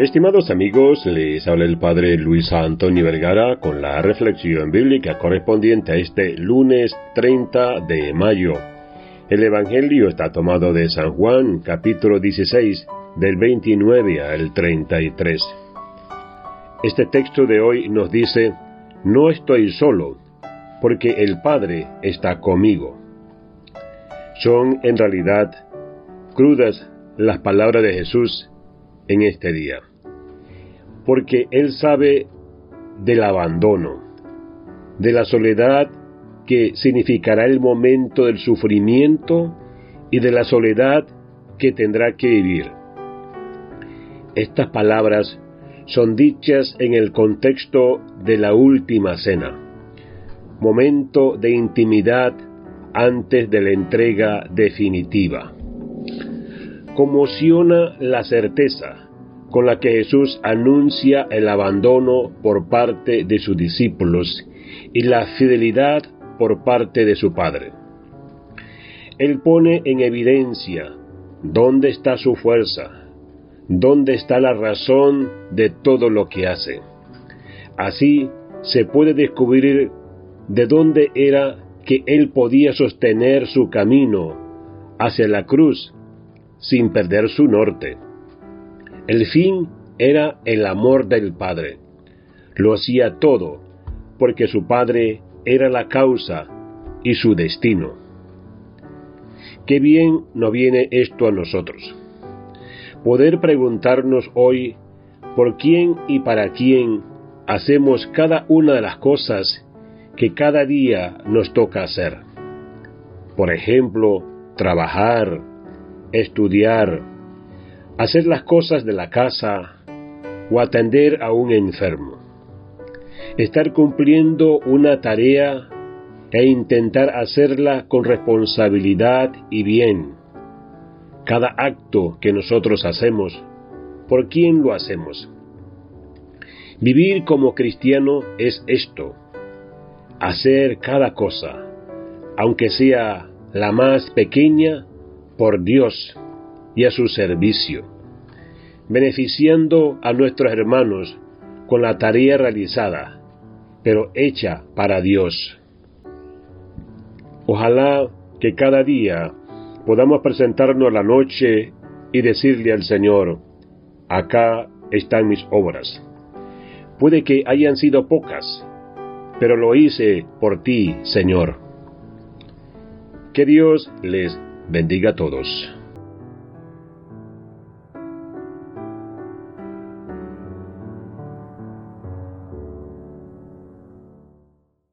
Estimados amigos, les habla el Padre Luis Antonio Vergara con la reflexión bíblica correspondiente a este lunes 30 de mayo. El Evangelio está tomado de San Juan, capítulo 16, del 29 al 33. Este texto de hoy nos dice, no estoy solo, porque el Padre está conmigo. Son en realidad crudas las palabras de Jesús en este día porque Él sabe del abandono, de la soledad que significará el momento del sufrimiento y de la soledad que tendrá que vivir. Estas palabras son dichas en el contexto de la última cena, momento de intimidad antes de la entrega definitiva. Conmociona la certeza con la que Jesús anuncia el abandono por parte de sus discípulos y la fidelidad por parte de su Padre. Él pone en evidencia dónde está su fuerza, dónde está la razón de todo lo que hace. Así se puede descubrir de dónde era que él podía sostener su camino hacia la cruz sin perder su norte. El fin era el amor del Padre. Lo hacía todo porque su Padre era la causa y su destino. Qué bien nos viene esto a nosotros. Poder preguntarnos hoy por quién y para quién hacemos cada una de las cosas que cada día nos toca hacer. Por ejemplo, trabajar, estudiar, hacer las cosas de la casa o atender a un enfermo. Estar cumpliendo una tarea e intentar hacerla con responsabilidad y bien. Cada acto que nosotros hacemos, ¿por quién lo hacemos? Vivir como cristiano es esto, hacer cada cosa, aunque sea la más pequeña, por Dios y a su servicio, beneficiando a nuestros hermanos con la tarea realizada, pero hecha para Dios. Ojalá que cada día podamos presentarnos la noche y decirle al Señor, acá están mis obras. Puede que hayan sido pocas, pero lo hice por ti, Señor. Que Dios les bendiga a todos.